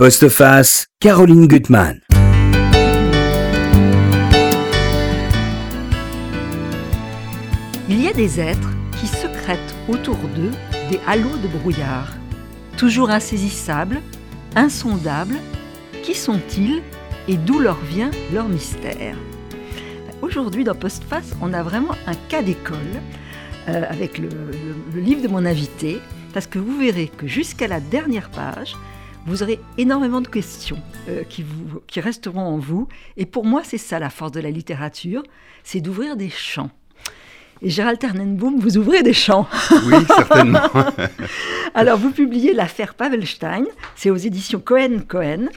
Postface, Caroline Gutmann. Il y a des êtres qui secrètent autour d'eux des halos de brouillard, toujours insaisissables, insondables. Qui sont-ils et d'où leur vient leur mystère? Aujourd'hui, dans Postface, on a vraiment un cas d'école euh, avec le, le livre de mon invité, parce que vous verrez que jusqu'à la dernière page, vous aurez énormément de questions euh, qui, vous, qui resteront en vous. Et pour moi, c'est ça la force de la littérature, c'est d'ouvrir des champs. Et Gérald Ternenbaum, vous ouvrez des champs. Oui, certainement. Alors, vous publiez L'affaire Pavelstein, c'est aux éditions Cohen-Cohen.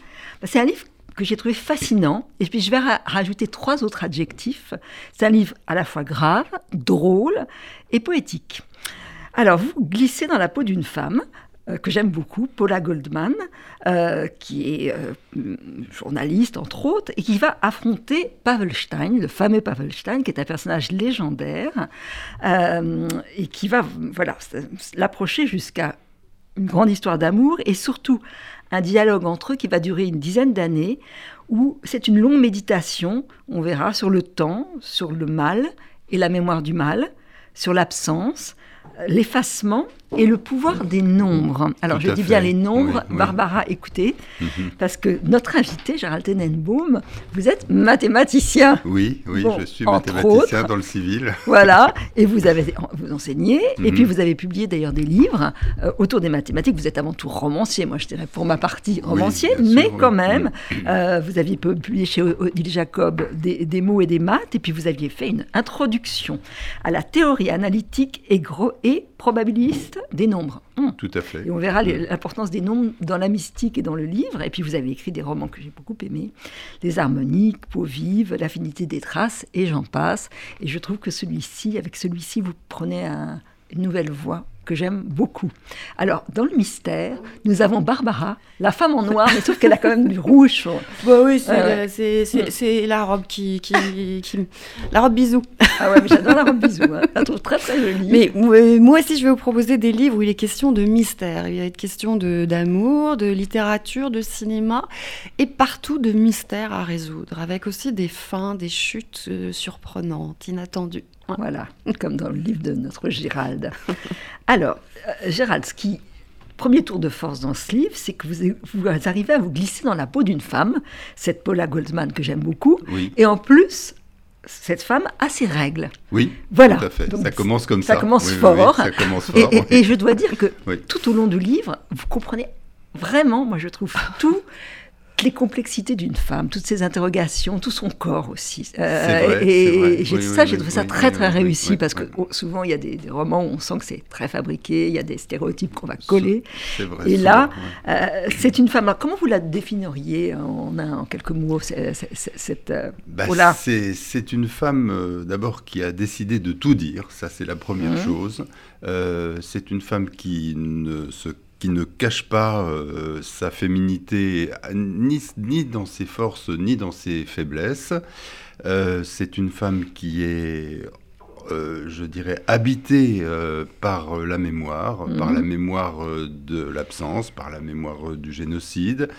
C'est un livre que j'ai trouvé fascinant. Et puis, je vais ra rajouter trois autres adjectifs. C'est un livre à la fois grave, drôle et poétique. Alors, vous glissez dans la peau d'une femme que j'aime beaucoup, Paula Goldman, euh, qui est euh, journaliste entre autres, et qui va affronter Pavelstein, le fameux Pavelstein, qui est un personnage légendaire, euh, et qui va voilà, l'approcher jusqu'à une grande histoire d'amour, et surtout un dialogue entre eux qui va durer une dizaine d'années, où c'est une longue méditation, on verra, sur le temps, sur le mal et la mémoire du mal, sur l'absence, l'effacement et le pouvoir des nombres. Alors Tout je dis bien les nombres, Oui, oui. Barbara, écoutez, Mhm. parce que notre invité, Gérald Tenenbaum, vous êtes mathématicien. Oui, oui, Bon, je suis mathématicien autres. dans le civil. Voilà, et vous avez vous enseignez, et Mhm. puis vous avez publié d'ailleurs des livres euh, autour des mathématiques. Vous êtes avant tout romancier, moi je dirais pour ma partie romancier, mais quand même, Mhm. euh, vous aviez pu- publié chez Odile Jacob des, des mots et des maths, et puis vous aviez fait une introduction à la théorie analytique et, gros, et probabiliste des nombres. Hum. Tout à fait. Et on verra Mhm. l'importance des nombres dans la mystique et dans le livre. Et puis vous avez écrit des romans que j'ai beaucoup aimés, Les harmoniques, Peau vive, L'affinité des traces, et j'en passe. Et je trouve que celui-ci, avec celui-ci, vous prenez un- une nouvelle voie que j'aime beaucoup. Alors, dans le mystère, nous avons Barbara, la femme en noir, mais sauf qu'elle a quand même du rouge. Bah oui, c'est ouais. la- Mm. c'est la robe qui, qui, qui- La robe bisou. Ah ouais, mais j'adore la robe bisou. Hein. Je la trouve très très jolie. Mais euh, moi aussi, je vais vous proposer des livres où il est question de mystère. Il va être question de- d'amour, de, littérature, de cinéma, et partout de mystères à résoudre, avec aussi des fins, des chutes euh, surprenantes, inattendues. Voilà, comme dans le livre de notre Gérald. Alors, euh, Gérald, ce qui, premier tour de force dans ce livre, c'est que vous, vous arrivez à vous glisser dans la peau d'une femme, cette Paula Goldman que j'aime beaucoup, Oui, et en plus, cette femme a ses règles. oui, Voilà. tout à fait. Donc, ça commence comme ça. ça commence Oui, fort. oui, ça commence Et, fort. et- oui. et je dois dire que Oui. tout au long du livre, vous comprenez vraiment, moi je trouve, toutes les complexités d'une femme, toutes ses interrogations, tout son corps aussi. Euh, vrai, et j'ai Oui, ça, oui, j'ai oui, trouvé ça très très réussi parce que souvent il y a des, des romans où on sent que c'est très fabriqué, il y a des stéréotypes qu'on va coller. Vrai. Et là. Euh, c'est une femme. Alors, comment vous la définiriez en, quelques mots cette euh, Bah, c'est, une femme euh, d'abord qui a décidé de tout dire, ça c'est la première Mhm. chose. Euh, c'est une femme qui ne se qui ne cache pas euh, sa féminité ni, ni dans ses forces ni dans ses faiblesses. Euh, c'est une femme qui est, euh, je dirais, habitée par la mémoire, Mhm. par la mémoire de l'absence, par la mémoire du génocide.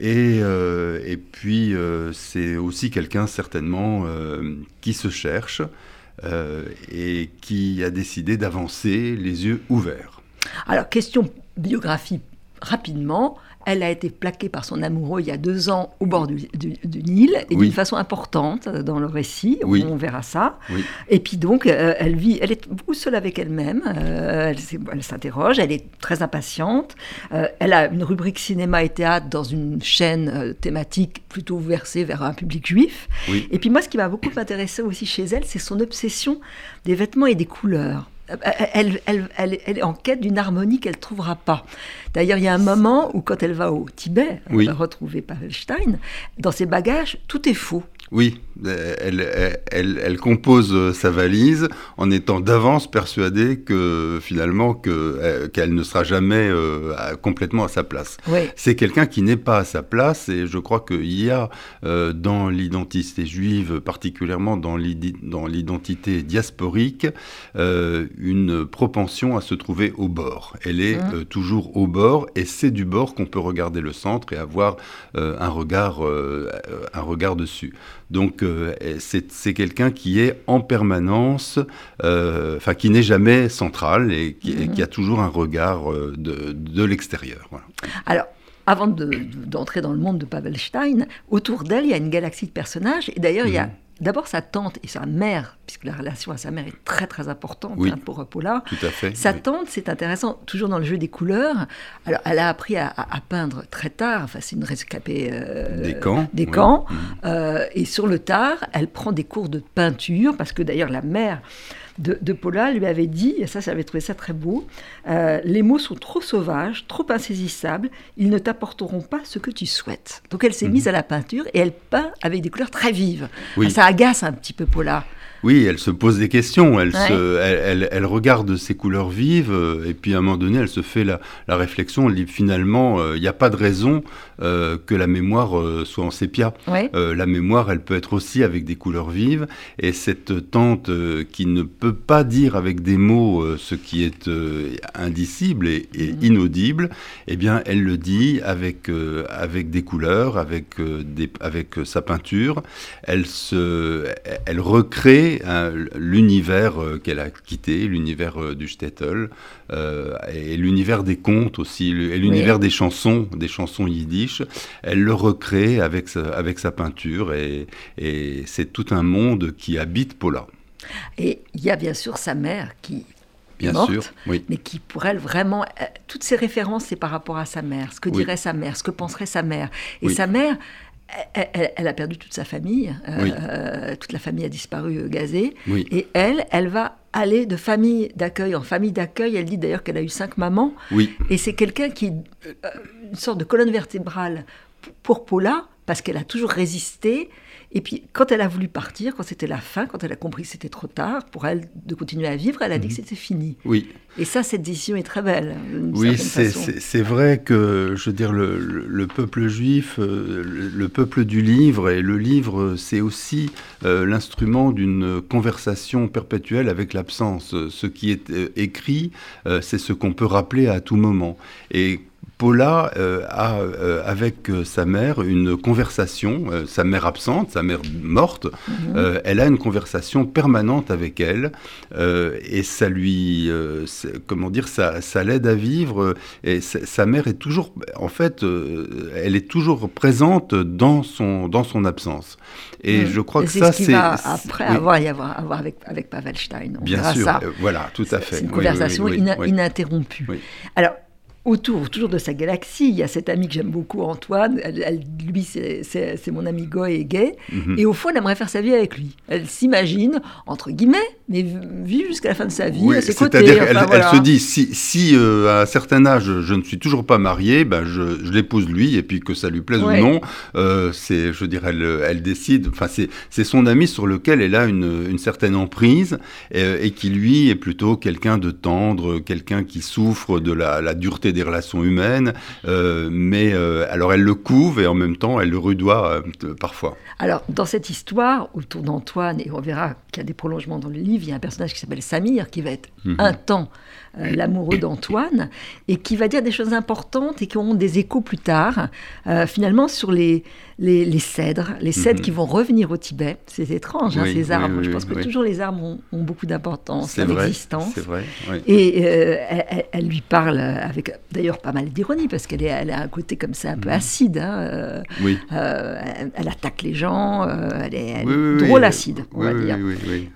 Et, et puis, c'est aussi quelqu'un certainement qui se cherche et qui a décidé d'avancer les yeux ouverts. Alors, question biographie rapidement. Elle a été plaquée par son amoureux il y a deux ans au bord du, du- du Nil et Oui. d'une façon importante dans le récit. Oui. On verra ça. Oui. Et puis donc, euh, elle vit, elle est beaucoup seule avec elle-même. euh, elle s'interroge, elle est très impatiente. euh, elle a une rubrique cinéma et théâtre dans une chaîne thématique plutôt versée vers un public juif. Et puis moi, ce qui m'a beaucoup intéressé aussi chez elle, c'est son obsession des vêtements et des couleurs. Euh, Elle, elle- elle- elle est en quête d'une harmonie qu'elle ne trouvera pas. D'ailleurs, il y a un moment où, quand elle va au Tibet, elle Oui. va retrouver Pavelstein, dans ses bagages, tout est faux. Oui, elle, elle, elle, compose sa valise en étant d'avance persuadée que finalement que, qu'elle ne sera jamais complètement à sa place. Oui. C'est quelqu'un qui n'est pas à sa place et je crois qu'il y a dans l'identité juive, particulièrement dans l'identité diasporique, une propension à se trouver au bord. Elle est mmh. toujours au bord et c'est du bord qu'on peut regarder le centre et avoir un regard, un regard dessus. Donc euh, c'est quelqu'un qui est en permanence, euh, enfin qui n'est jamais central et qui, a toujours un regard euh, de, l'extérieur. Alors, avant d'entrer dans le monde de Pavel Stein, autour d'elle, il y a une galaxie de personnages. Et d'ailleurs, il y a mhm. D'abord sa tante et sa mère, puisque la relation à sa mère est très très importante oui, hein, pour Paula. Tout à fait. Sa tante, c'est intéressant, toujours dans le jeu des couleurs. Alors, elle a appris à, peindre très tard. Enfin, c'est une rescapée euh, des camps. Des camps. Euh, et sur le tard, elle prend des cours de peinture, parce que d'ailleurs la mère de, Paula lui avait dit, et ça, j'avais trouvé ça très beau, euh, les mots sont trop sauvages, trop insaisissables, ils ne t'apporteront pas ce que tu souhaites. Donc elle s'est mhm. mise à la peinture et elle peint avec des couleurs très vives. Ça agace un petit peu Paula. Oui, elle se pose des questions, elle, elle, regarde ces couleurs vives, euh, et puis à un moment donné, elle se fait la, réflexion, elle dit finalement, euh, il n'y a pas de raison euh, que la mémoire soit en sépia. la mémoire, elle peut être aussi avec des couleurs vives, et cette tante qui ne peut pas dire avec des mots ce qui est indicible et, mm-hmm. inaudible, eh bien, elle le dit avec, avec des couleurs, avec, des, avec sa peinture, elle, se, elle recrée l'univers euh, qu'elle a quitté, l'univers euh, du Stettel, euh, et l'univers des contes aussi, et l'univers des chansons, des chansons yiddish. Elle le recrée avec sa, avec sa peinture, et, c'est tout un monde qui habite Paula. Et il y a bien sûr sa mère qui Bien morte, sûr, oui. mais qui pour elle vraiment, toutes ces références, c'est par rapport à sa mère, ce que dirait sa mère, ce que penserait sa mère. Et sa mère, elle, a perdu toute sa famille, euh, toute la famille a disparu euh, gazée, et elle, elle va aller de famille d'accueil en famille d'accueil. Elle dit d'ailleurs qu'elle a eu cinq mamans, et c'est quelqu'un qui, euh, une sorte de colonne vertébrale pour Paula, parce qu'elle a toujours résisté, et puis, quand elle a voulu partir, quand c'était la fin, quand elle a compris que c'était trop tard pour elle de continuer à vivre, elle a dit que mhm. c'était fini. Oui. Et ça, cette décision est très belle. Oui, c'est vrai que, je veux dire, le, peuple juif, euh, le, peuple du livre, et le livre, c'est aussi euh, l'instrument d'une conversation perpétuelle avec l'absence. Ce qui est euh, écrit, c'est ce qu'on peut rappeler à tout moment. Et Paula euh, a euh, avec euh, sa mère une conversation, sa mère absente, sa mère morte, mhm. elle a une conversation permanente avec elle et ça lui, comment dire, ça, ça l'aide à vivre et sa mère est toujours, en fait, elle est toujours présente dans son, dans son absence. Et je crois que ça, c'est après avoir, y avoir, avoir avec, avec Pavel Stein. On Bien sûr, ça. voilà, tout à fait. C'est une conversation ininterrompue. Alors, autour, toujours de sa galaxie. Il y a cet ami que j'aime beaucoup, Antoine. Elle, lui, c'est mon ami Goy et gay. Mhm. Et au fond, elle aimerait faire sa vie avec lui. Elle s'imagine, entre guillemets, mais vivre jusqu'à la fin de sa vie à ses côtés. C'est-à-dire qu'elle se dit, si, si euh, à un certain âge, je ne suis toujours pas mariée, ben je, je l'épouse lui, et puis que ça lui plaise ou non, euh, c'est, je dirais, elle, elle décide. Enfin, c'est son ami sur lequel elle a une, une certaine emprise, et, et, qui lui est plutôt quelqu'un de tendre, quelqu'un qui souffre de la, la dureté des relations humaines, euh, mais alors elle le couve et en même temps elle le rudoie parfois. Alors dans cette histoire autour d'Antoine, et on verra qu'il y a des prolongements dans le livre, il y a un personnage qui s'appelle Samir qui va être mhm. un temps l'amoureux d'Antoine et qui va dire des choses importantes et qui auront des échos plus tard, finalement sur les, les, cèdres, les cèdres mhm. qui vont revenir au Tibet. C'est étrange, hein, ces arbres. Je pense que toujours les arbres ont, beaucoup d'importance dans l'existence. C'est vrai. Et elle, lui parle avec d'ailleurs pas mal d'ironie, parce qu'elle elle a un côté comme ça un peu mhm. acide. Hein, euh, oui. Euh, elle, attaque les gens, euh, elle est, drôle acide, on va dire.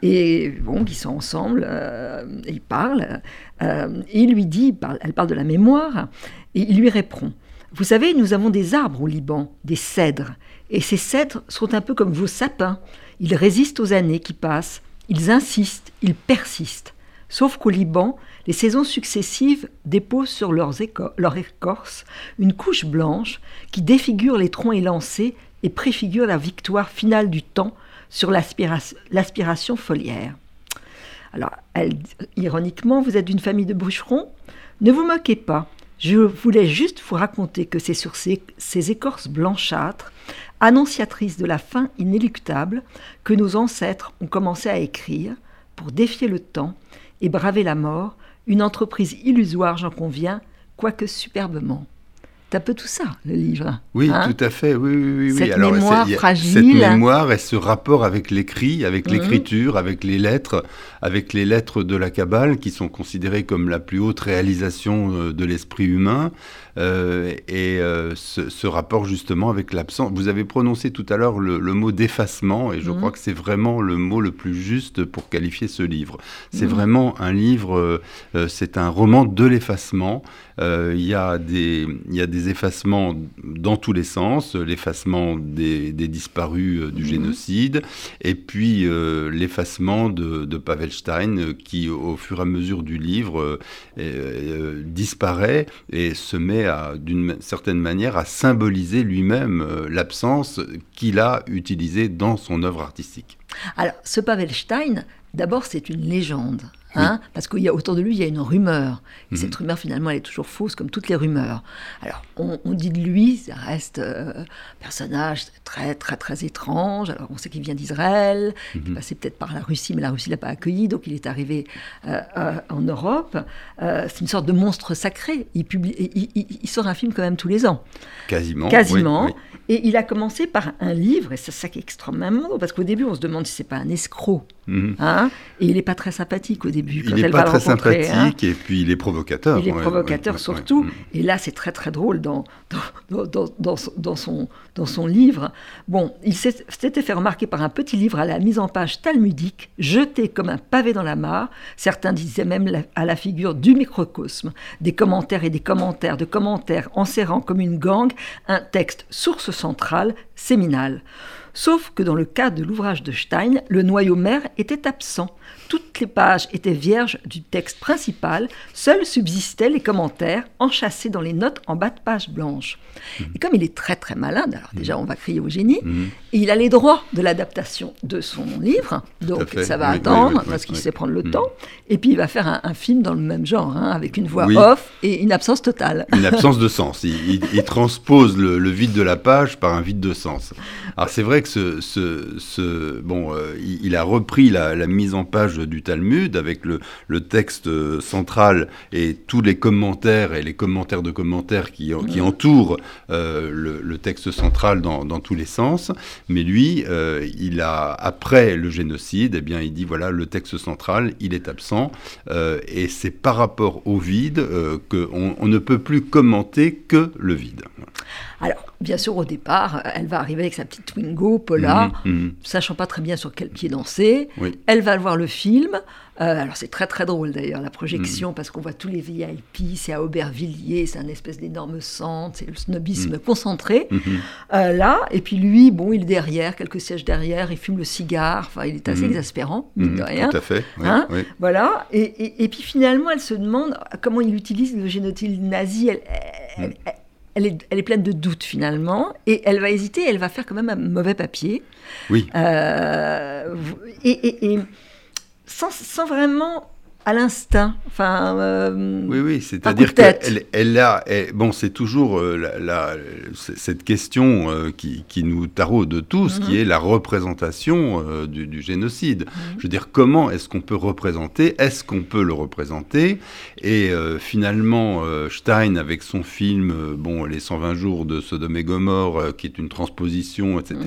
Et bon, ils sont ensemble, ils parlent, il lui dit, elle parle de la mémoire, et il lui répond. Vous savez, nous avons des arbres au Liban, des cèdres, et ces cèdres sont un peu comme vos sapins. Ils résistent aux années qui passent, ils insistent, ils persistent. Sauf qu'au Liban, les saisons successives déposent sur leur écorce une couche blanche qui défigure les troncs élancés et préfigure la victoire finale du temps sur l'aspiration foliaire. Alors, elle, ironiquement, vous êtes d'une famille de boucherons Ne vous moquez pas. Je voulais juste vous raconter que c'est sur ces, ces, écorces blanchâtres, annonciatrices de la fin inéluctable, que nos ancêtres ont commencé à écrire pour défier le temps et braver la mort, une entreprise illusoire, j'en conviens, quoique superbement. C'est un peu tout ça, le livre. Oui, hein tout à fait. Oui, oui, oui. Cette Alors, mémoire fragile. Cette mémoire et ce rapport avec l'écrit, avec Mhm. l'écriture, avec les lettres, avec les lettres de la Kabbale, qui sont considérées comme la plus haute réalisation euh, de l'esprit humain, euh, et euh, ce, ce rapport justement avec l'absence. Vous avez prononcé tout à l'heure le, le mot d'effacement, et je Mhm. crois que c'est vraiment le mot le plus juste pour qualifier ce livre. C'est Mhm. vraiment un livre, euh, c'est un roman de l'effacement. Il y, a des- il y a des effacements dans tous les sens, l'effacement des, des disparus du Mhm. génocide, et puis l'effacement de, de Pavel Stein, qui au fur et à mesure du livre disparaît et se met d'une certaine manière à symboliser lui-même euh, l'absence qu'il a utilisée dans son œuvre artistique. Alors, ce Pavelstein, d'abord, c'est une légende. Hein, Parce qu'il y a autour de lui, il y a une rumeur. Et Mhm. cette rumeur, finalement, elle est toujours fausse, comme toutes les rumeurs. Alors, on, on dit de lui, ça reste euh, un personnage très, très, très étrange. Alors, on sait qu'il vient d'Israël, il est Mhm. passé peut-être par la Russie, mais la Russie l'a pas accueilli, donc il est arrivé euh, euh, en Europe. Euh, c'est une sorte de monstre sacré. Il, publie, il, il- il sort un film quand même tous les ans. Quasiment. Quasiment. oui, oui. Et il a commencé par un livre, et c'est ça qui est extrêmement drôle, parce qu'au début, on se demande si c'est pas un escroc. Mhm. Hein et il n'est pas très sympathique au début. Quand Il n'est pas très rencontrer, hein. sympathique et puis il est provocateur. Il est ouais, provocateur ouais, ouais, surtout. Et là, c'est très très drôle dans, dans, dans, dans, son- dans son, dans son livre. Bon, il s'était fait remarquer par un petit livre à la mise en page talmudique, jeté comme un pavé dans la mare. Certains disaient même la- à la figure du microcosme. Des commentaires et des commentaires de commentaires enserrant comme une gangue un texte source centrale, séminal. Sauf que dans le cas de l'ouvrage de Stein, le noyau mère était absent. Toutes les pages étaient vierges du texte principal, seuls subsistaient les commentaires enchâssés dans les notes en bas de page blanche. Et comme il est très très malin, alors déjà on va crier au génie, Mhm. et il a les droits de l'adaptation de son livre, donc fait. ça va Oui, attendre, oui, oui, parce qu'il sait prendre le Mhm. temps, et puis il va faire un, un film dans le même genre, hein, avec une voix off et une absence totale. Une absence de sens. Il, il- il transpose le, le vide de la page par un vide de sens. Alors c'est vrai que ce, ce, ce- bon, euh, il, il a repris la, la mise en page du Talmud avec le, le texte euh, central et tous les commentaires et les commentaires de commentaires qui, qui entourent euh, le, le texte central dans, dans tous les sens. Mais lui, euh, il a après le génocide, eh bien, il dit voilà le texte central, il est absent euh, et c'est par rapport au vide qu'on on ne peut plus commenter que le vide. Alors, bien sûr, au départ, elle va arriver avec sa petite Twingo, Paula, Mhm, mhm. sachant pas très bien sur quel pied danser. Oui. Elle va voir le film. Euh, alors c'est très très drôle d'ailleurs la projection Mm. parce qu'on voit tous les VIP, c'est à Aubervilliers, c'est un espèce d'énorme centre, c'est le snobisme concentré. Mhm. Euh, là, et puis lui, bon, il est derrière, quelques sièges derrière, il fume le cigare, enfin il est assez Mhm. exaspérant, mine Mhm, de rien. Tout à fait. oui, Hein oui. Voilà, et, et- et puis finalement, elle se demande comment il utilise le génotype nazi. Elle, elle- elle- elle est, elle est pleine de doutes finalement, et elle va hésiter, elle va faire quand même un mauvais papier. Oui. Euh, et, et- et sans, sans vraiment à l'instinct. Enfin, euh, Oui, oui, c'est-à-dire qu'elle elle a, elle- bon, c'est toujours euh, la, la- c- cette question euh, qui, qui nous taraude tous, Mhm. qui est la représentation euh, du, du génocide. Mhm. Je veux dire, comment est-ce qu'on peut représenter Est-ce qu'on peut le représenter? Et finalement, Stein, avec son film, bon, Les 120 jours de Sodome et Gomorre, qui est une transposition, etc.,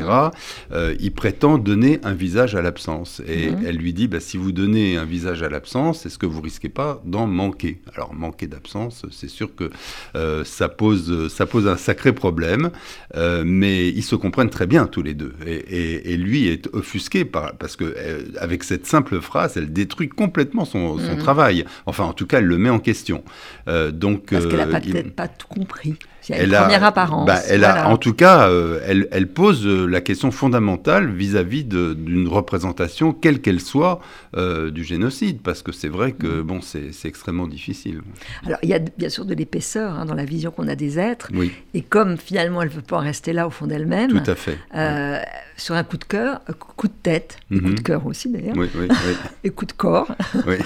Mhm. il prétend donner un visage à l'absence. Et Mhm. elle lui dit, bah, si vous donnez un visage à l'absence, est-ce que vous risquez pas d'en manquer Alors, manquer d'absence, c'est sûr que euh, ça, pose, ça pose un sacré problème, euh, mais ils se comprennent très bien tous les deux. Et, et- et lui est offusqué par, parce que euh, avec cette simple phrase, elle détruit complètement son, son Mhm. travail. Enfin, en tout cas, elle le met en question. Euh, donc, parce qu'elle n'a il- peut-être pas tout compris. Il y a une première apparence. bah, elle a, en tout cas, euh, elle, elle, pose euh, la question fondamentale vis-à-vis d'une représentation, quelle qu'elle soit, euh, du génocide, parce que c'est vrai que bon, c'est extrêmement difficile. Alors, il y a bien sûr de l'épaisseur hein, dans la vision qu'on a des êtres, oui. et comme finalement elle ne veut pas en rester là au fond d'elle-même, tout à fait. Euh, sur un coup de cœur, coup de tête, mm -hmm. coup de cœur aussi d'ailleurs, oui, et coup de corps,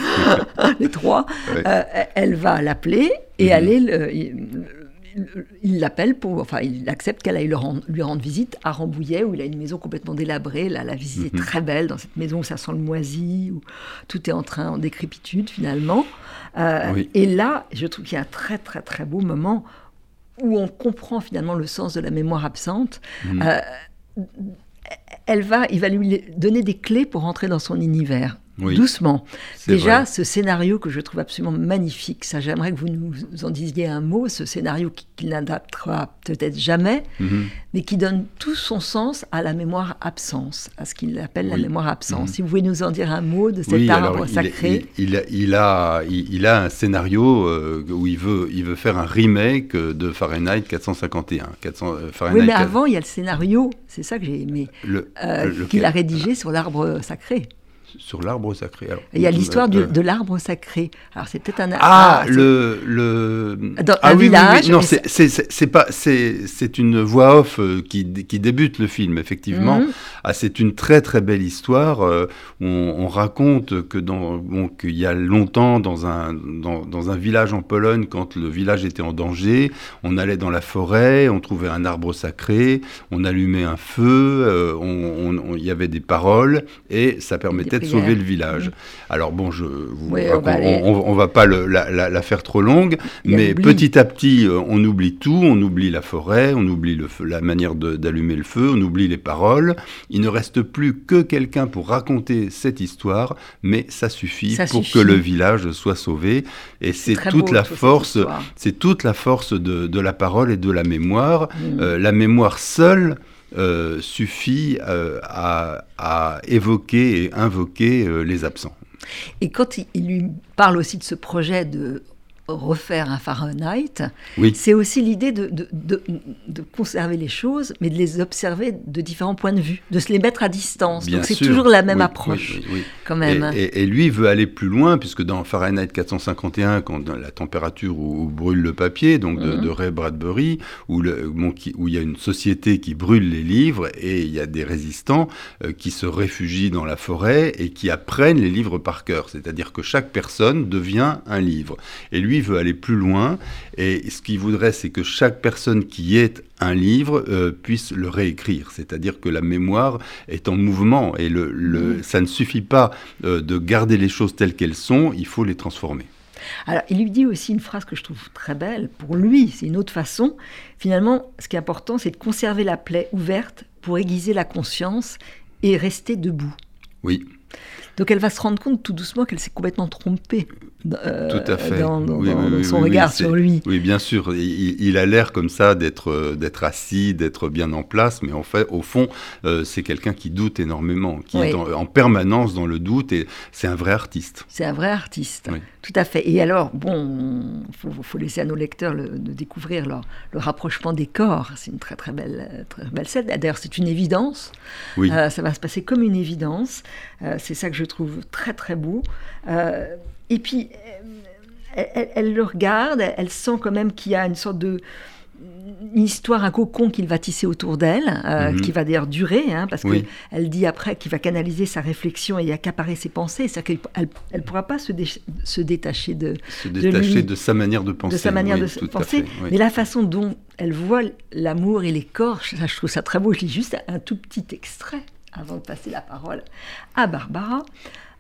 les trois, elle va l'appeler et mm -hmm. aller le, il l'appelle pour, enfin, il accepte qu'elle aille rendre, lui rendre visite à Rambouillet, où il a une maison complètement délabrée. Là, la visite est très belle dans cette maison où ça sent le moisi, où tout est en train en décrépitude finalement. Euh, oui. Et là, je trouve qu'il y a un très très très beau moment où on comprend finalement le sens de la mémoire absente. Mhm. Euh, elle va, il va lui donner des clés pour entrer dans son univers. Oui, doucement. Déjà, vrai. ce scénario que je trouve absolument magnifique, ça j'aimerais que vous nous en disiez un mot, ce scénario qu'il qui n'adaptera peut-être jamais, mm -hmm. mais qui donne tout son sens à la mémoire absence, à ce qu'il appelle oui. la mémoire absence. Mm -hmm. Si vous pouvez nous en dire un mot de cet oui, arbre alors, sacré. Il, il, il, a, il, a un scénario euh, où il veut, il veut faire un remake de Fahrenheit 451. 400, euh, Fahrenheit oui, mais avant, il y a le scénario, c'est ça que j'ai aimé, le, euh, qu'il a rédigé sur l'arbre sacré sur l'arbre sacré. Alors, il y a l'histoire euh, de l'arbre sacré. Alors c'est peut-être un ah, ah le le dans ah un oui, village. oui, oui. non c'est c'est pas c'est c'est une voix off qui qui débute le film effectivement. Mm -hmm. Ah c'est une très très belle histoire. Euh, on, on, raconte que dans bon qu'il y a longtemps dans un dans, dans un village en Pologne quand le village était en danger, on allait dans la forêt, on trouvait un arbre sacré, on allumait un feu, euh, on, on, il y avait des paroles et ça permettait de sauver le village. Mmh. Alors bon, je vous oui, on, va, on, on, va pas le, la, la, la, faire trop longue, mais petit à petit, euh, on oublie tout, on oublie la forêt, on oublie le la manière d'allumer le feu, on oublie les paroles. Il ne reste plus que quelqu'un pour raconter cette histoire, mais ça suffit ça pour suffit. que le village soit sauvé. Et c'est toute la force, c'est toute la force de, de, la parole et de la mémoire. Mmh. Euh, la mémoire seule. Euh, suffit euh, à, évoquer et invoquer euh, les absents. Et quand il, lui parle aussi de ce projet de refaire un Fahrenheit, oui. c'est aussi l'idée de, de, de, de, conserver les choses, mais de les observer de différents points de vue, de se les mettre à distance. Bien Donc c'est toujours la même oui, approche, oui, quand même. Et, et, et, lui veut aller plus loin, puisque dans Fahrenheit 451, quand la température où, où, brûle le papier, donc de, Mhm. Ray Bradbury, où, le, bon, qui, où il y a une société qui brûle les livres, et il y a des résistants euh, qui se réfugient dans la forêt et qui apprennent les livres par cœur. C'est-à-dire que chaque personne devient un livre. Et lui veut aller plus loin. Et ce qu'il voudrait, c'est que chaque personne qui est un livre euh, puisse le réécrire. C'est-à-dire que la mémoire est en mouvement et le, le, ça ne suffit pas euh, de garder les choses telles qu'elles sont, il faut les transformer. Alors, il lui dit aussi une phrase que je trouve très belle. Pour lui, c'est une autre façon. Finalement, ce qui est important, c'est de conserver la plaie ouverte pour aiguiser la conscience et rester debout. Oui. Donc elle va se rendre compte tout doucement qu'elle s'est complètement trompée euh, tout à fait. dans, dans, oui, dans oui, son oui, regard sur lui. Oui, bien sûr. Il, il a l'air comme ça d'être d'être assis, d'être bien en place, mais en fait, au fond, euh, c'est quelqu'un qui doute énormément, qui est en, en, permanence dans le doute, et c'est un vrai artiste. C'est un vrai artiste, tout à fait. Et alors, bon, il faut, faut, laisser à nos lecteurs le, de découvrir leur, le rapprochement des corps. C'est une très très belle, très belle scène. D'ailleurs, c'est une évidence. Oui. Euh, ça va se passer comme une évidence. Euh, c'est ça que je trouve très très beau. Euh, et puis, elle, elle, elle, le regarde, elle sent quand même qu'il y a une sorte de une histoire, un cocon qu'il va tisser autour d'elle, euh, -hmm. qui va d'ailleurs durer, hein, parce oui. qu'elle dit après qu'il va canaliser sa réflexion et accaparer ses pensées, c'est-à-dire qu'elle ne pourra pas se, dé se, détacher de se détacher de, lui, de, sa manière de penser, de sa manière oui, de penser, fait, oui. mais la façon dont elle voit l'amour et les corps, ça, je trouve ça très beau. Je lis juste un tout petit extrait avant de passer la parole à Barbara.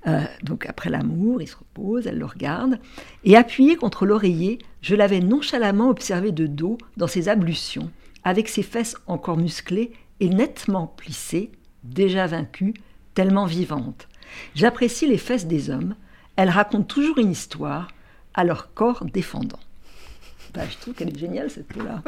Euh, donc après l'amour, il se repose, elle le regarde, et appuyé contre l'oreiller, je l'avais nonchalamment observé de dos dans ses ablutions, avec ses fesses encore musclées et nettement plissées, déjà vaincues, tellement vivantes. J'apprécie les fesses des hommes, elles racontent toujours une histoire, à leur corps défendant. Ben, je trouve qu'elle est géniale cette peau-là.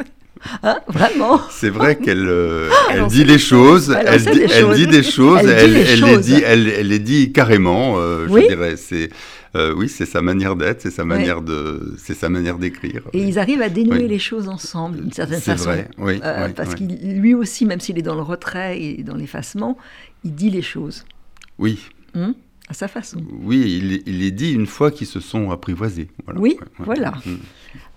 Hein, vraiment C'est vrai qu'elle euh, elle dit les choses, elle, elle, dit, des elle choses. dit des choses, elle, elle, dit les, choses. les, dit, elle, les dit carrément, euh, oui. je dirais. C'est Euh, oui, c'est sa manière d'être, c'est sa manière de, c'est sa manière d'écrire. Et ils arrivent à dénouer les choses ensemble d'une certaine façon. C'est vrai, oui. Parce qu'il lui aussi, même s'il est dans le retrait et dans l'effacement, il dit les choses. Oui. Hum à sa façon. Oui, il, il est dit une fois qu'ils se sont apprivoisés. Voilà. Oui, voilà. Hum.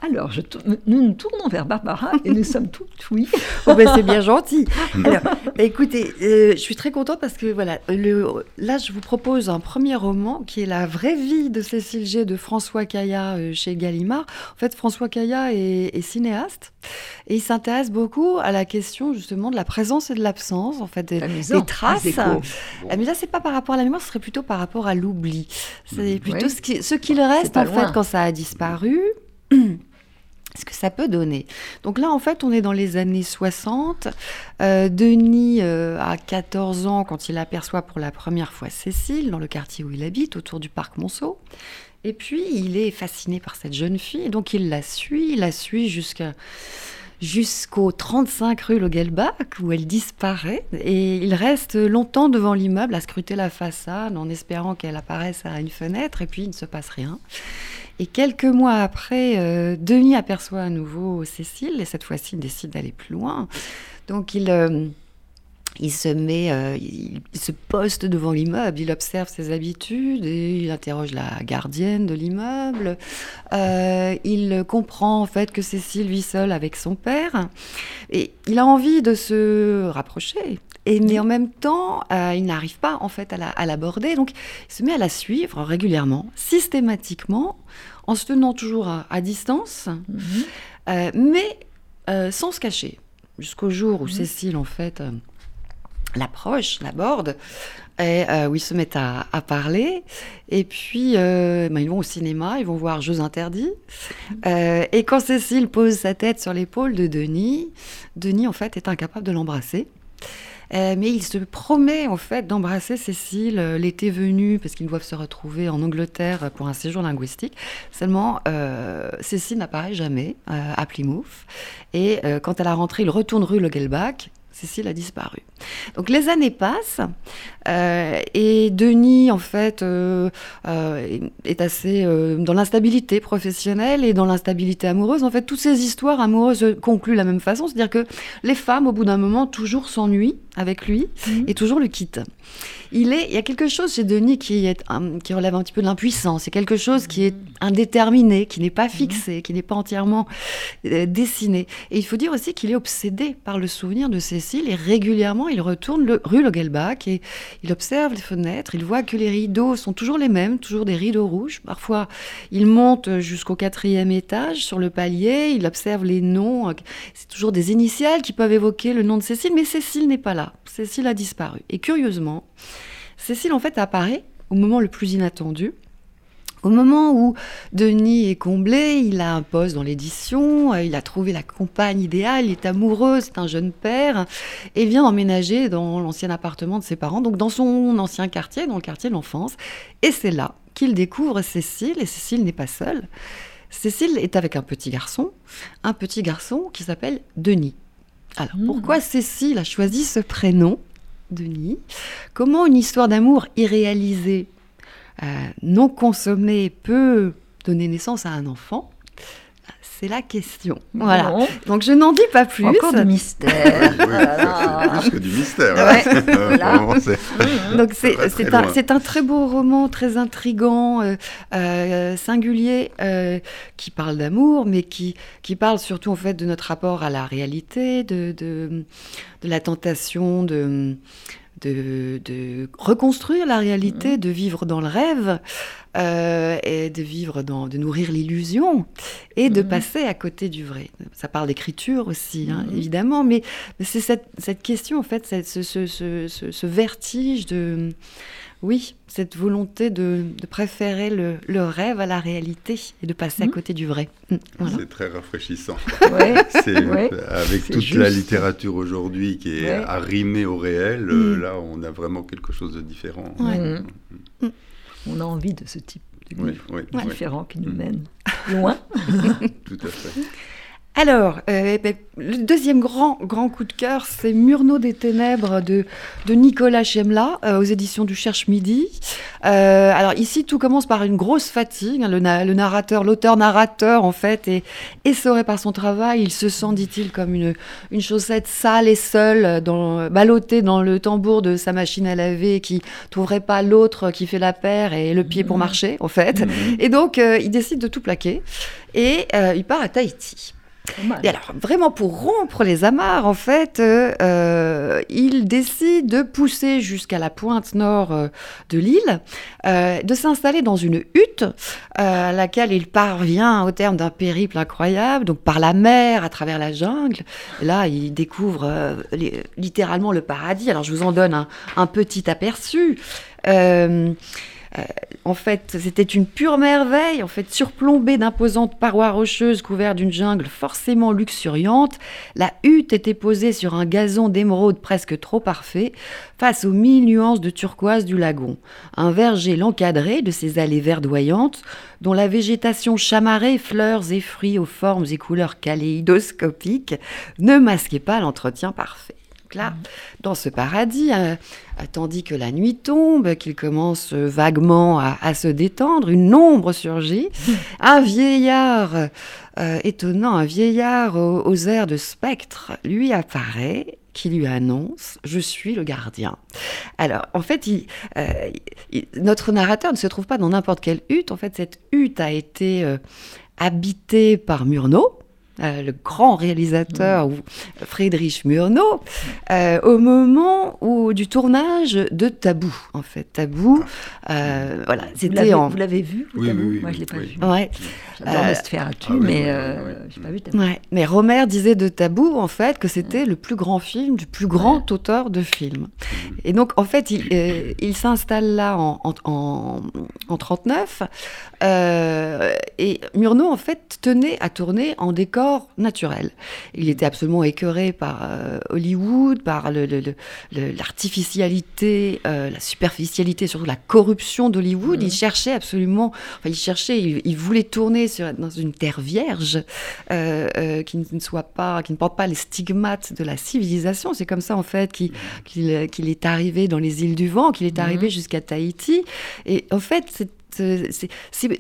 Alors, je nous nous tournons vers Barbara et nous sommes toutes oui. Oh ben, c'est bien gentil. Alors, écoutez, euh, je suis très contente parce que voilà, le, là, je vous propose un premier roman qui est La vraie vie de Cécile G de François Caillat euh, chez Gallimard. En fait, François Caillat est, cinéaste et il s'intéresse beaucoup à la question justement de la présence et de l'absence, en fait, des, traces. Ah, mais là, c'est pas par rapport à la mémoire, ce serait plutôt par rapport à l'oubli. C'est plutôt ce qu'il ce reste en fait quand ça a disparu ce que ça peut donner. Donc là, en fait, on est dans les années 60. Euh, Denis euh, a 14 ans quand il aperçoit pour la première fois Cécile dans le quartier où il habite, autour du parc Monceau. Et puis, il est fasciné par cette jeune fille, donc il la suit, il la suit jusqu'à jusqu'au 35 rue Logelbach où elle disparaît et il reste longtemps devant l'immeuble à scruter la façade en espérant qu'elle apparaisse à une fenêtre et puis il ne se passe rien. Et quelques mois après, euh, Denis aperçoit à nouveau Cécile, et cette fois-ci, il décide d'aller plus loin. Donc il, euh, il se met, euh, il, se poste devant l'immeuble, il observe ses habitudes, et il interroge la gardienne de l'immeuble. il comprend en fait que Cécile vit seule avec son père, et il a envie de se rapprocher. Et, mais en même temps, il n'arrive pas en fait à l'aborder, donc il se met à la suivre régulièrement, systématiquement, en se tenant toujours à, distance, mhm. euh, mais euh, sans se cacher. Jusqu'au jour où mhm. Cécile, en fait, euh, l'approche, l'aborde, et où ils se mettent à, parler. Et puis, ben, ils vont au cinéma, ils vont voir Jeux interdits. Mhm. et quand Cécile pose sa tête sur l'épaule de Denis, Denis, en fait, est incapable de l'embrasser. Euh, mais il se promet en fait d'embrasser Cécile euh, l'été venu parce qu'ils doivent se retrouver en Angleterre pour un séjour linguistique. Seulement, euh, Cécile n'apparaît jamais à Plymouth. Et quand elle a rentré, il retourne rue Logelbach Cécile a disparu. Donc les années passent euh, et Denis, en fait, euh, euh, est assez dans l'instabilité professionnelle et dans l'instabilité amoureuse. En fait, toutes ces histoires amoureuses concluent de la même façon, c'est-à-dire que les femmes, au bout d'un moment, toujours s'ennuient avec lui mhm. et toujours le quittent. Il, est, il y a quelque chose chez Denis qui, est, qui relève un petit peu de l'impuissance. C'est quelque chose qui est indéterminé, qui n'est pas fixé, qui n'est pas entièrement dessiné. Et il faut dire aussi qu'il est obsédé par le souvenir de et régulièrement il retourne rue Logelbach et il observe les fenêtres, il voit que les rideaux sont toujours les mêmes, toujours des rideaux rouges. Parfois il monte jusqu'au quatrième étage sur le palier, il observe les noms, c'est toujours des initiales qui peuvent évoquer le nom de Cécile, mais Cécile n'est pas là, Cécile a disparu. Et curieusement, Cécile en fait apparaît au moment le plus inattendu. Au moment où Denis est comblé, il a un poste dans l'édition, euh, il a trouvé la compagne idéale, il est amoureux, c'est un jeune père, et vient emménager dans l'ancien appartement de ses parents, donc dans son ancien quartier, dans le quartier de l'enfance. Et c'est là qu'il découvre Cécile, et Cécile n'est pas seule. Cécile est avec un petit garçon, un petit garçon qui s'appelle Denis. Alors hmm. pourquoi Cécile a choisi ce prénom Denis? Comment une histoire d'amour irréalisée non consommé peut donner naissance à un enfant c'est la question. Voilà. Donc je n'en dis pas plus. Encore du mystère. oui, plus que du mystère. Donc c'est un, un, très beau roman, très intrigant, euh, euh, singulier, qui parle d'amour, mais qui, qui parle surtout en fait de notre rapport à la réalité, de, de, de la tentation de de, reconstruire la réalité, mmh. de vivre dans le rêve, euh, et de vivre dans, de nourrir l'illusion, et de mmh. passer à côté du vrai. Ça parle d'écriture aussi, hein, mmh. évidemment, mais, c'est cette, question, en fait, ce, ce vertige de oui, cette volonté de, préférer le, rêve à la réalité et de passer à mmh. côté du vrai. Mmh, c'est très rafraîchissant. avec toute la littérature aujourd'hui qui est arrimée au réel, mmh. euh, là on a vraiment quelque chose de différent. On a envie de ce type de livre différent qui nous mène loin. Tout à fait. Alors, euh, ben, le deuxième grand, grand coup de cœur, c'est Murnau des Ténèbres de, de Nicolas Chemla euh, aux éditions du Cherche Midi. Euh, alors ici, tout commence par une grosse fatigue. Le, na- le narrateur, l'auteur-narrateur, en fait, est essoré par son travail. Il se sent, dit-il, comme une, une chaussette sale et seule, dans, ballottée dans le tambour de sa machine à laver, qui trouverait pas l'autre qui fait la paire et le pied pour marcher, en fait. Et donc, euh, il décide de tout plaquer et euh, il part à Tahiti. Et alors, vraiment pour rompre les amarres, en fait, euh, euh, il décide de pousser jusqu'à la pointe nord euh, de l'île, de s'installer dans une hutte à laquelle il parvient au terme d'un périple incroyable, donc par la mer, à travers la jungle. Là, il découvre li- littéralement le paradis. Alors, je vous en donne un, petit aperçu. En fait, c'était une pure merveille, en fait, surplombée d'imposantes parois rocheuses couvertes d'une jungle forcément luxuriante. La hutte était posée sur un gazon d'émeraude presque trop parfait, face aux mille nuances de turquoise du lagon. Un verger l'encadrait de ses allées verdoyantes, dont la végétation chamarrée, fleurs et fruits aux formes et couleurs kaléidoscopiques, ne masquait pas l'entretien parfait. Donc là, dans ce paradis, euh, tandis que la nuit tombe, qu'il commence vaguement à, à se détendre, une ombre surgit. Un vieillard euh, étonnant, un vieillard aux, aux airs de spectre, lui apparaît qui lui annonce Je suis le gardien. Alors, en fait, il- euh, il- notre narrateur ne se trouve pas dans n'importe quelle hutte. En fait, cette hutte a été euh, habitée par Murnau. Euh, le grand réalisateur ou Friedrich Murnau, euh, au moment où, du tournage de Tabou, en fait. Tabou, euh, voilà, Vous c'était l'avez en... vous l'avez vu vous, Oui, Tabou? oui, oui, Moi, je oui, l'ai pas oui. vu. Ouais, J'adore Euh, Nosferatu, ah oui, mais oui, euh, oui, oui. j'ai pas vu Tabou. ouais. Mais Romer disait de Tabou, en fait, que c'était le plus grand film du plus grand auteur de films. Et donc, en fait, il, euh, il s'installe là en, en, en, en 39. euh, et Murnau, en fait, tenait à tourner en décor naturel. Il était absolument écœuré par euh, Hollywood, par le- le- le- le- l'artificialité, euh, la superficialité, surtout la corruption d'Hollywood. Il cherchait absolument, enfin, il cherchait, il, il voulait tourner sur, dans une terre vierge euh, euh, qui ne soit pas, qui ne porte pas les stigmates de la civilisation. C'est comme ça en fait qu'il est arrivé dans les îles du vent, qu'il est arrivé jusqu'à Tahiti. Et en fait, c'est c'est-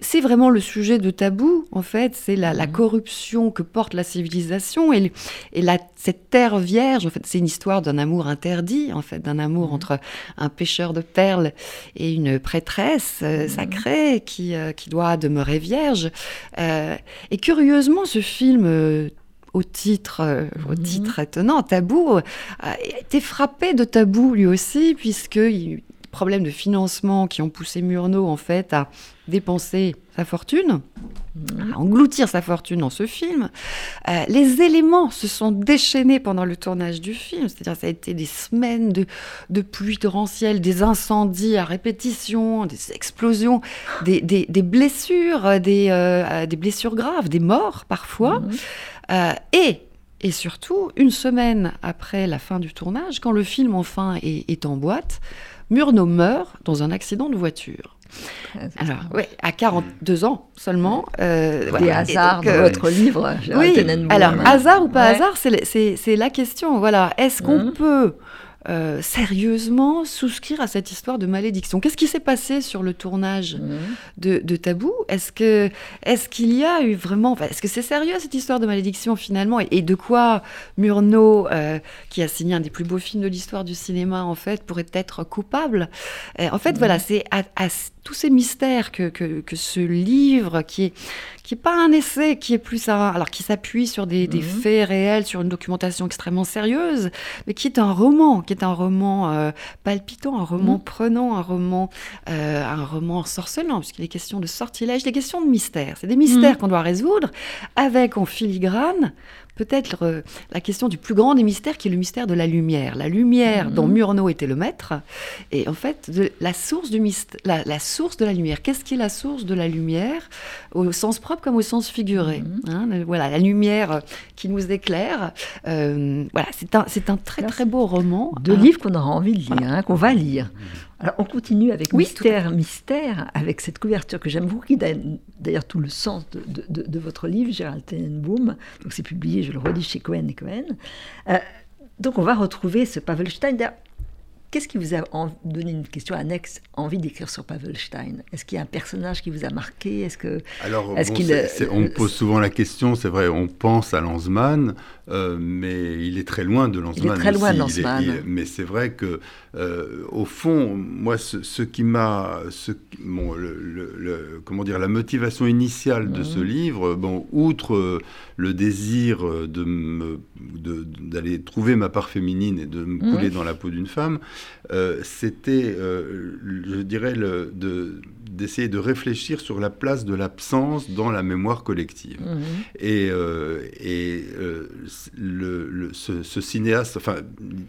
c'est- vraiment le sujet de tabou, en fait, c'est la, la corruption que porte la civilisation et, la, cette terre vierge, en fait, c'est une histoire d'un amour interdit, en fait, d'un amour entre un pêcheur de perles et une prêtresse euh, sacrée qui, euh, qui doit demeurer vierge. Euh, et curieusement, ce film... euh, au titre, euh, au titre étonnant, tabou, euh, a été frappé de tabou lui aussi, puisque il, problèmes de financement qui ont poussé Murnau en fait à dépenser sa fortune, à engloutir sa fortune dans ce film. Euh, les éléments se sont déchaînés pendant le tournage du film, c'est-à-dire ça a été des semaines de, de pluie torrentielle, des incendies à répétition, des explosions, des, des- des blessures, euh, des, euh, des blessures graves, des morts parfois. Euh, et, et surtout, une semaine après la fin du tournage, quand le film enfin est, est en boîte, Murnau meurt dans un accident de voiture. Alors, ouais, à 42 ans seulement. euh, Des voilà. Hasards donc, dans euh, votre livre, Gérald oui, alors hasard ou pas Ouais. hasard, c'est la question. Voilà, est-ce qu'on Mhm. peut euh, sérieusement souscrire à cette histoire de malédiction. Qu'est-ce qui s'est passé sur le tournage Mhm. de, de Tabou? Est-ce que est-ce qu'il y a eu vraiment enfin, Est-ce que c'est sérieux cette histoire de malédiction finalement? Et, et de quoi Murnau, euh, qui a signé un des plus beaux films de l'histoire du cinéma en fait, pourrait être coupable? En fait, voilà, c'est à, tous ces mystères que, que, que ce livre qui est qui est pas un essai, qui est plus un, alors qui s'appuie sur des, des Mhm. faits réels, sur une documentation extrêmement sérieuse, mais qui est un roman, qui est un roman euh, palpitant, un roman Mhm. prenant, un roman, euh, un roman sorcelant, puisqu'il est question de sortilège, des questions de mystère. C'est des mystères Mhm. qu'on doit résoudre avec en filigrane peut-être euh, la question du plus grand des mystères qui est le mystère de la lumière. La lumière Mhm. dont Murnau était le maître et en fait de, la source du myst- la, la source de la lumière. Qu'est-ce qui est la source de la lumière? Au sens propre comme au sens figuré Mhm. hein, Voilà, la lumière euh, qui nous éclaire. Euh, voilà, c'est un, c'est un très Alors, très beau roman. Deux hein. livres qu'on aura envie de lire, hein, qu'on va lire. Alors, on continue avec Oui, Mystère, Mystère, avec cette couverture que j'aime beaucoup, qui donne d'ailleurs tout le sens de, de- de- de votre livre, Gérald Tenenbaum. Donc, c'est publié, je le redis, chez Cohen et Cohen. Euh, donc, on va retrouver ce Pavelstein. Qu'est-ce qui vous a donné une question annexe, envie d'écrire sur Pavelstein Est-ce qu'il y a un personnage qui vous a marqué? Est-ce que Alors, Est-ce bon, qu'il, c'est- euh, c'est- on me pose souvent la question, c'est vrai, on pense à Lanzmann, euh, mais il est très loin de Lanzmann. très loin de. Il est- Lanzmann. il est- mais c'est vrai que, euh, au fond, moi, ce, ce qui m'a, ce qui- bon, le, le- le- comment dire, la motivation initiale de ce livre, bon, outre le désir de me- de- d'aller trouver ma part féminine et de me Mhm. couler dans la peau d'une femme, euh, c'était, euh, je dirais, le- de- d'essayer de réfléchir sur la place de l'absence dans la mémoire collective. Mhm. Et, euh, et euh, le, le- ce, ce cinéaste, enfin,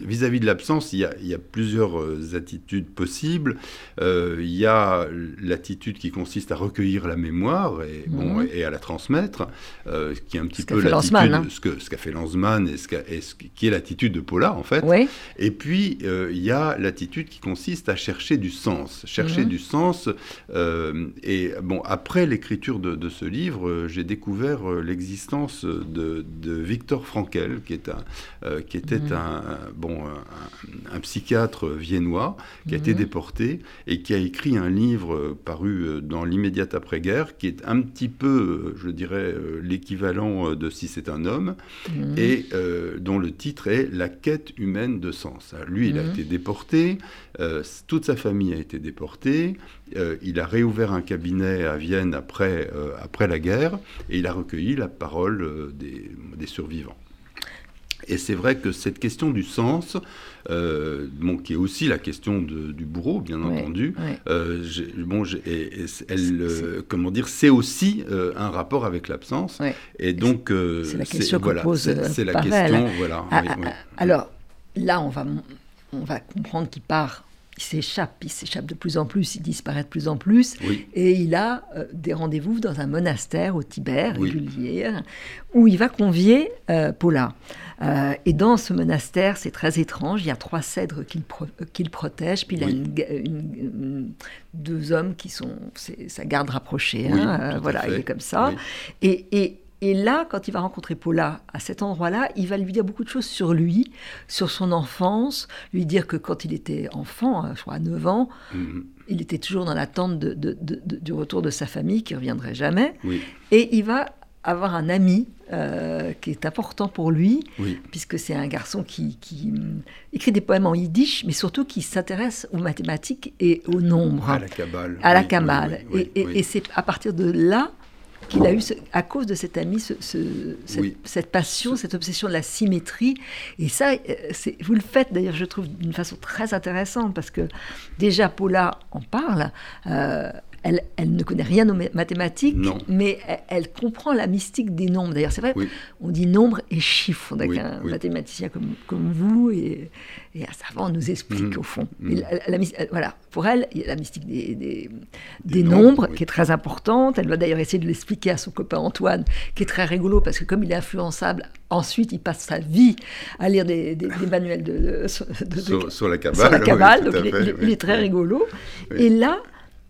vis-à-vis de l'absence, il y a, il y a plusieurs attitudes possibles. Euh, il y a l'attitude qui consiste à recueillir la mémoire et, bon, Mhm. et à la transmettre, qui est un petit Ce qu'a peu fait l'attitude, Lanzmann, hein. ce que ce qu'a fait Lanzmann et ce, qu'a- et ce qui est l'attitude de Paula en fait. Oui, Et puis, il y a l'attitude qui consiste à chercher du sens. Chercher Mhm. du sens. euh, et bon, après l'écriture de, de ce livre, euh, j'ai découvert euh, l'existence de, de Victor Frankel, qui, est un, euh, qui était Mhm. un, bon, un, un psychiatre viennois qui a été Mhm. déporté et qui a écrit un livre paru dans l'immédiate après-guerre, qui est un petit peu, je dirais, l'équivalent de Si c'est un homme, et euh, dont le titre est La quête humaine de sens. Alors, lui, il a été déporté, euh, toute sa famille a été déportée, euh, il a réouvert un cabinet à Vienne après, euh, après la guerre, et il a recueilli la parole des, des survivants. Et c'est vrai que cette question du sens, euh, bon, qui est aussi la question de- du bourreau, bien Ouais, entendu, ouais. euh, bon, j'ai- et- et c'est- elle, euh, comment dire, c'est aussi un rapport avec l'absence. Ouais. Et donc, c'est la question que voilà, pose, c'est- la question, voilà. Ah, oui, ah, oui. ah, Alors, là, on va, on va comprendre qu'il part, il s'échappe, il s'échappe de plus en plus, il disparaît de plus en plus. Oui. Et il a euh, des rendez-vous dans un monastère au Tibet, Oui. régulier, où il va convier euh, Paula. Euh, et dans ce monastère, c'est très étrange, il y a trois cèdres qu'il pro- qu'il protège, puis il a Oui. une ga- une- une- deux hommes qui sont sa garde rapprochée. Hein, voilà, il est comme ça. Et, et là, quand il va rencontrer Paula à cet endroit-là, il va lui dire beaucoup de choses sur lui, sur son enfance, lui dire que quand il était enfant, hein, je crois à 9 ans, Mhm. il était toujours dans l'attente de- de- de- de- du retour de sa famille qui ne reviendrait jamais. Oui, Et il va avoir un ami euh, qui est important pour lui, oui, puisque c'est un garçon qui, qui, hum, écrit des poèmes en yiddish, mais surtout qui s'intéresse aux mathématiques et aux nombres à la cabale. à la Oui, Kamal. oui, oui, et et- oui. et c'est à partir de là qu'il a eu, ce- à cause de cet ami, ce- ce- cette, Oui. cette passion, cette obsession de la symétrie. Et ça, euh, vous le faites d'ailleurs, je trouve, d'une façon très intéressante, parce que déjà, Paula en parle. euh, elle, elle ne connaît rien aux ma- mathématiques, Non. mais elle, elle comprend la mystique des nombres. D'ailleurs, c'est vrai, Oui. on dit nombre et chiffres. Donc, Oui, un oui. mathématicien comme, comme vous et, et un savant nous explique Mhm. au fond. La- la euh, voilà, pour elle, il y a la mystique des, des, Des des nombres, nombres, qui est très importante. Elle va d'ailleurs essayer de l'expliquer à son copain Antoine, qui est très rigolo parce que comme il est influençable, ensuite il passe sa vie à lire des, manuels de, de- de- de- Sur, sur la cabale. sur la cabale, donc il est, fait, il est- il oui, est très rigolo. Et là,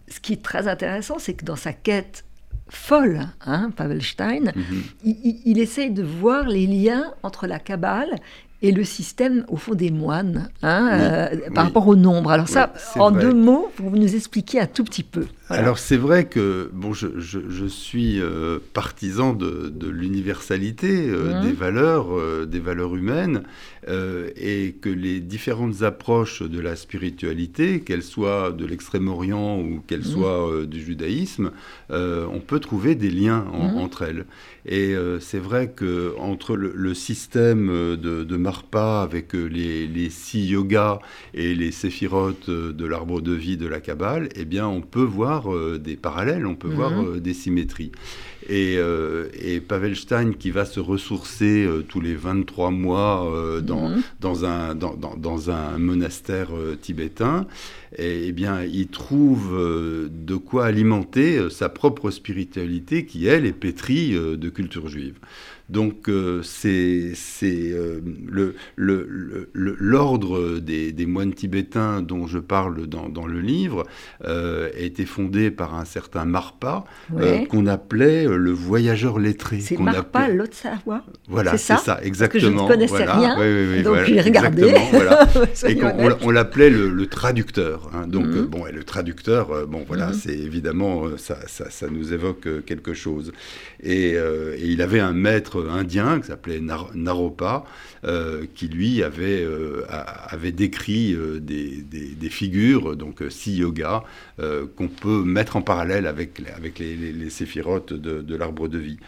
ce qui est très intéressant, c'est que dans sa quête folle, hein, Pavel Stein, Mhm. il, il- il essaye de voir les liens entre la cabale et le système, au fond, des moines, hein, Oui, euh, par rapport au nombre. Alors ça, Oui, en vrai. deux mots, vous nous expliquez un tout petit peu. Voilà. Alors c'est vrai que bon, je, je- je suis euh, partisan de, de l'universalité euh, Mhm. des valeurs, euh, des valeurs humaines, et que les différentes approches de la spiritualité, qu'elles soient de l'extrême-orient ou qu'elles Mhm. soient du judaïsme, on peut trouver des liens en- Mhm. entre elles. Et c'est vrai que entre le, le système de, de Marpa avec les, les six yogas et les séphirotes de l'arbre de vie de la Kabbale, eh bien, on peut voir euh, des parallèles, on peut Mhm. voir euh, des symétries. Et, euh, et, Pavel Stein, qui va se ressourcer tous les 23 mois dans, Mhm. dans, un, dans, dans- dans un monastère tibétain, et, eh bien, il trouve de quoi alimenter sa propre spiritualité qui, elle, est pétrie de culture juive. Donc, euh, c'est euh, le- le- le- le- l'ordre des, des moines tibétains dont je parle dans, dans le livre euh, a été fondé par un certain Marpa, euh, Ouais. qu'on appelait euh, le voyageur lettré. C'est Marpa, appelait- L'Haute-Savoie. Voilà, c'est ça ça, que je ne exactement. connaissais voilà. rien, oui, oui, donc voilà, j'ai regardé. exactement, voilà. Et on, on l'appelait le, traducteur. hein. Donc, Mhm. euh, bon, et le traducteur, bon, voilà, Mhm. c'est évidemment, ça, ça, ça nous évoque quelque chose. Et, euh, et il avait un maître indien qui s'appelait Nar- Naropa, euh, qui lui avait, euh, décrit euh, des, figures, donc euh, si yoga, euh, qu'on peut mettre en parallèle avec, les- les, séphirotes de, l'arbre de vie.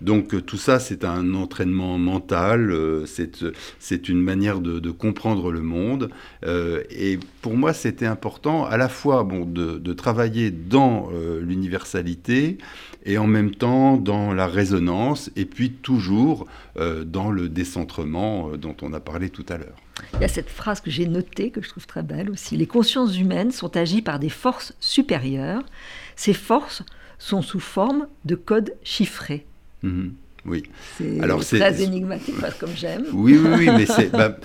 Donc tout ça, c'est un entraînement mental, c'est une manière de, comprendre le monde. Et pour moi, c'était important à la fois bon, de, travailler dans l'universalité et en même temps dans la résonance, et puis toujours dans le décentrement euh, dont on a parlé tout à l'heure. Il y a cette phrase que j'ai notée, que je trouve très belle aussi. Les consciences humaines sont agies par des forces supérieures. Ces forces sont sous forme de codes chiffrés. Mhm. Oui. C'est Alors, c'est- très énigmatique, pas comme j'aime. Oui, oui, oui, mais c'est bah,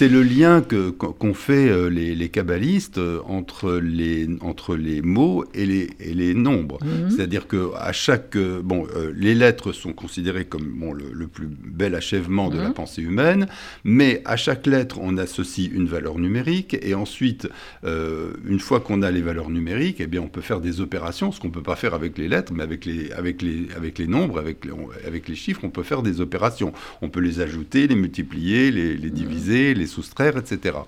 le lien que- qu'ont fait euh, les, les kabbalistes euh, entre les, entre les mots et les, et les nombres. Mhm. C'est-à-dire que à chaque euh, bon, euh, les lettres sont considérées comme bon, le, le plus bel achèvement de la Mhm. pensée humaine, mais à chaque lettre on associe une valeur numérique et ensuite, euh, une fois qu'on a les valeurs numériques, eh bien on peut faire des opérations, ce qu'on peut pas faire avec les lettres, mais avec les avec les avec les nombres, avec les, avec les chiffres, on peut faire des opérations. On peut les ajouter, les multiplier, les, les diviser, les soustraire, etc.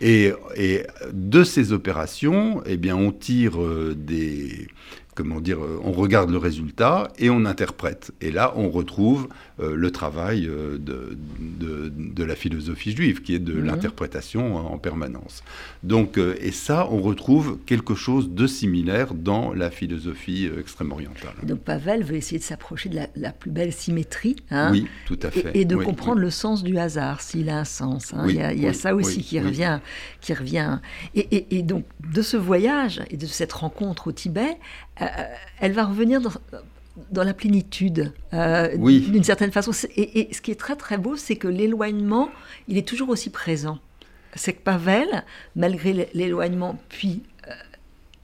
Et, et de ces opérations, eh bien, on tire euh, des comment dire, euh, on regarde le résultat et on interprète. Et là, on retrouve euh, le travail euh, de, de, de la philosophie juive, qui est de Mhm. l'interprétation en permanence. Donc, euh, et ça, on retrouve quelque chose de similaire dans la philosophie extrême orientale. Et donc Pavel veut essayer de s'approcher de la, la plus belle symétrie. hein, oui, tout à fait. Et, et de Oui, comprendre oui. le sens du hasard, s'il a un sens. hein. Oui, il y a, il y a oui, ça aussi qui, revient, qui revient. Et, et- et donc, de ce voyage et de cette rencontre au Tibet, elle va revenir dans, dans la plénitude, euh, Oui. d'une certaine façon. Et, et ce qui est très très beau, c'est que l'éloignement, il est toujours aussi présent. C'est que Pavel, malgré l'éloignement, puis euh,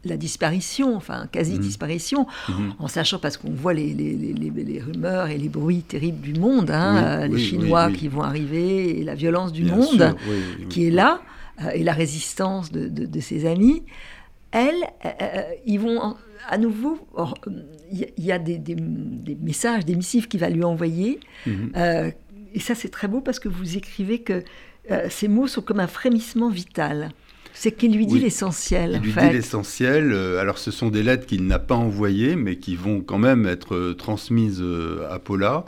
la disparition, enfin quasi-disparition, Mhm. en sachant parce qu'on voit les, les- les- les- les rumeurs et les bruits terribles du monde, hein, Oui, euh, les Chinois qui vont arriver, et la violence du Bien monde sûr, qui est là, euh, et la résistance de, de- de ses amis, elles, euh, euh, ils vont à nouveau, il y, a- des, des- des messages, des missives qu'il va lui envoyer, Mhm. euh, et ça c'est très beau parce que vous écrivez que euh, ces mots sont comme un frémissement vital. C'est qu'il lui dit Oui. l'essentiel. Il lui fait. dit l'essentiel. euh, Alors, ce sont des lettres qu'il n'a pas envoyées, mais qui vont quand même être transmises à Paula.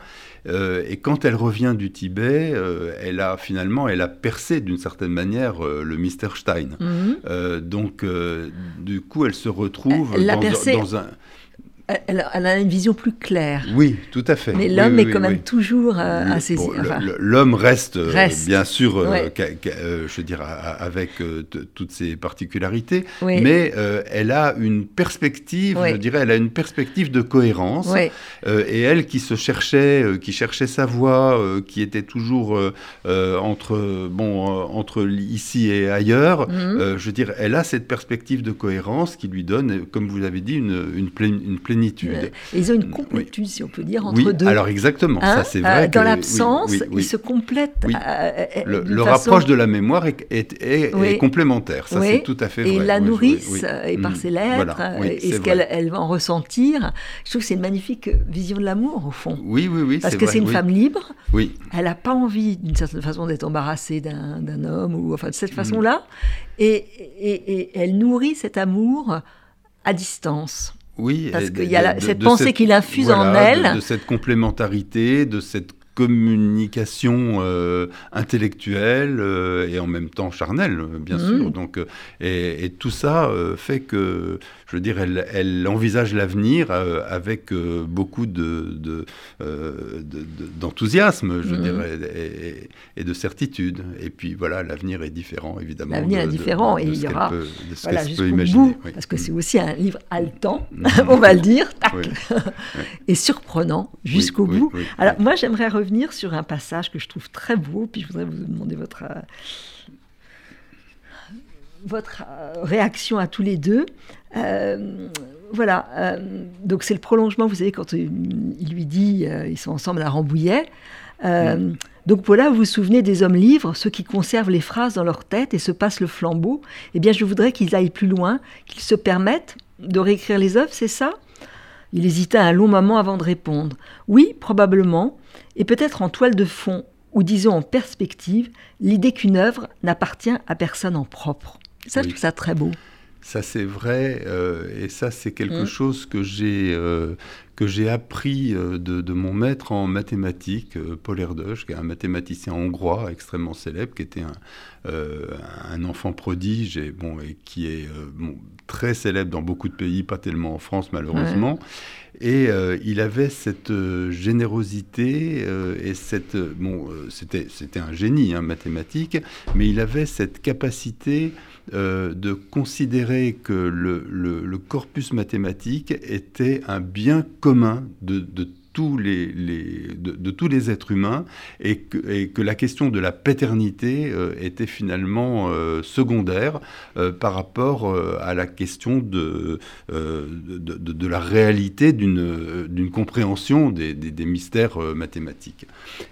Euh, et quand elle revient du Tibet, euh, elle a finalement, elle a percé d'une certaine manière euh, le mystère Stein. Mhm. Donc, du coup, elle se retrouve Elle dans un. Elle, elle a une vision plus claire. Oui, tout à fait. Mais l'homme oui, est oui, quand même toujours euh, assez. bon, enfin, L'homme reste, euh, Reste. bien sûr, euh, euh, je veux dire, avec toutes ses particularités, mais elle a une perspective, je dirais, elle a une perspective de cohérence. et elle qui se cherchait, qui cherchait sa voie, qui était toujours entre, bon, entre ici et ailleurs, Mhm. je veux dire, elle a cette perspective de cohérence qui lui donne, comme vous l'avez dit, une, une, une plénitude. Ils ont une Oui. complétude, si on peut dire, entre oui, deux. alors exactement, Hein ça c'est Euh, vrai. dans l'absence, oui, ils se complètent. Euh, euh, Le, le façon- rapproche de la mémoire est, est- est- Oui. est complémentaire, ça c'est tout à fait et vrai. ils la euh, et par Mm, ses lettres voilà, et ce qu'elle elle va en ressentir. Je trouve que c'est une magnifique vision de l'amour au fond. Oui, oui, oui. Parce que c'est une femme libre, Oui, elle n'a pas envie d'une certaine façon d'être embarrassée d'un homme ou enfin de Mm. cette façon-là, et, et- et elle nourrit cet amour à distance. Oui. Parce qu'il y a la- cette de pensée qu'il infuse en elle. De, de cette complémentarité, de cette communication euh, intellectuelle euh, et en même temps charnelle, bien Mhm. sûr. Donc, euh, et, et tout ça euh, fait que, je veux dire, elle, elle envisage l'avenir avec beaucoup de, de, de- de- d'enthousiasme, je Mhm. dirais, et, de certitude. Et puis voilà, l'avenir est différent, évidemment. L'avenir est différent et il y aura- peut- de ce Voilà, peut imaginer. bout, oui. parce que c'est aussi un livre haletant, on va le dire, tac, Oui. et surprenant jusqu'au Oui, bout. Alors moi, j'aimerais revenir sur un passage que je trouve très beau, puis je voudrais vous demander votre, euh, votre euh, réaction à tous les deux. Euh, voilà, euh, donc c'est le prolongement, vous savez, quand il lui dit, euh, ils sont ensemble à Rambouillet. Euh, Mm. Donc voilà, vous vous souvenez des hommes livres, ceux qui conservent les phrases dans leur tête et se passent le flambeau. Eh bien, je voudrais qu'ils aillent plus loin, qu'ils se permettent de réécrire les œuvres, c'est ça? Il hésita un long moment avant de répondre. Oui, probablement, et peut-être en toile de fond, ou disons en perspective, l'idée qu'une œuvre n'appartient à personne en propre. Ça, je Oui. trouve ça très beau. Ça c'est vrai, euh, et ça c'est quelque Mm. chose que j'ai euh, que j'ai appris euh, de, de mon maître en mathématiques, Paul Erdős, qui est un mathématicien hongrois extrêmement célèbre, qui était un, euh, un enfant prodige et bon et qui est bon, très célèbre dans beaucoup de pays, pas tellement en France malheureusement. Et euh, il avait cette euh, générosité euh, et cette bon c'était c'était un génie hein, mathématique, mais il avait cette capacité de considérer que le corpus mathématique était un bien commun de, de tous les, les- de, de tous les êtres humains et que, et que la question de la paternité euh, était finalement euh, secondaire euh, par rapport à la question de, de, la réalité d'une compréhension des, des- des mystères mathématiques.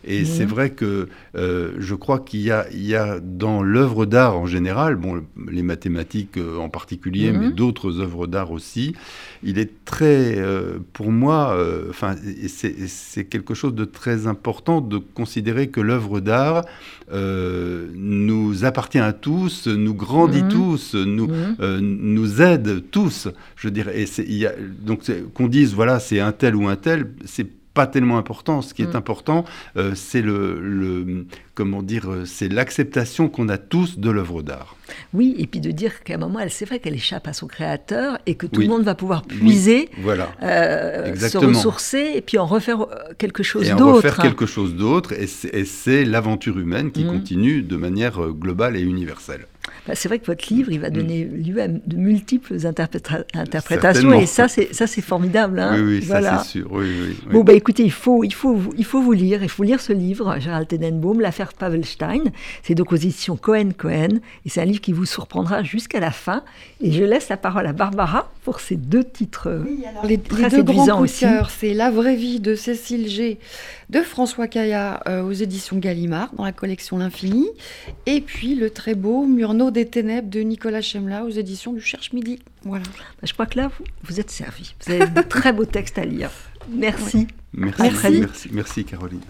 Et Mhm. c'est vrai que je crois qu'il y y a dans l'œuvre d'art en général, bon, le- les mathématiques en particulier, Mhm. mais d'autres œuvres d'art aussi, il est très, euh, pour moi, euh, enfin, c'est quelque chose de très important de considérer que l'œuvre d'art euh, nous appartient à tous, nous grandit Mhm. tous, nous, Mhm. nous aide tous. Je dirais, et c'est- il y a, donc qu'on dise voilà c'est un tel ou un tel, c'est pas tellement important. Ce qui est Mm. important, euh, c'est le, le- comment dire, euh, c'est l'acceptation qu'on a tous de l'œuvre d'art. Oui, et puis de dire qu'à un moment, c'est vrai qu'elle échappe à son créateur et que tout Oui. le monde va pouvoir puiser, Voilà. euh, se ressourcer et puis en refaire quelque chose Et en d'autre. refaire quelque chose d'autre, et c'est- l'aventure humaine qui Mm. continue de manière globale et universelle. Bah, c'est vrai que votre livre, il va donner lieu à de multiples interpréta- interprétations et ça, c'est ça, c'est formidable. hein. oui, oui, Voilà. ça c'est sûr. Oui, oui, oui. Bon, bah écoutez, il faut, il, faut, vous- il faut vous lire, il faut lire ce livre, Gérald Tenenbaum, L'affaire Pavelstein. C'est donc aux éditions Cohen-Cohen, et c'est un livre qui vous surprendra jusqu'à la fin. Et je laisse la parole à Barbara pour ces deux titres. Oui, alors les, Très les deux grands aussi. c'est La vraie vie de Cécile G, de François Caillat euh, aux éditions Gallimard, dans la collection L'Infini, et puis le très beau Murnau des Ténèbres de Nicolas Chemla aux éditions du Cherche Midi. Voilà. Bah, je crois que là, vous, vous êtes servi. Vous avez de très beaux textes à lire. Merci. Merci, vite. merci, merci Caroline.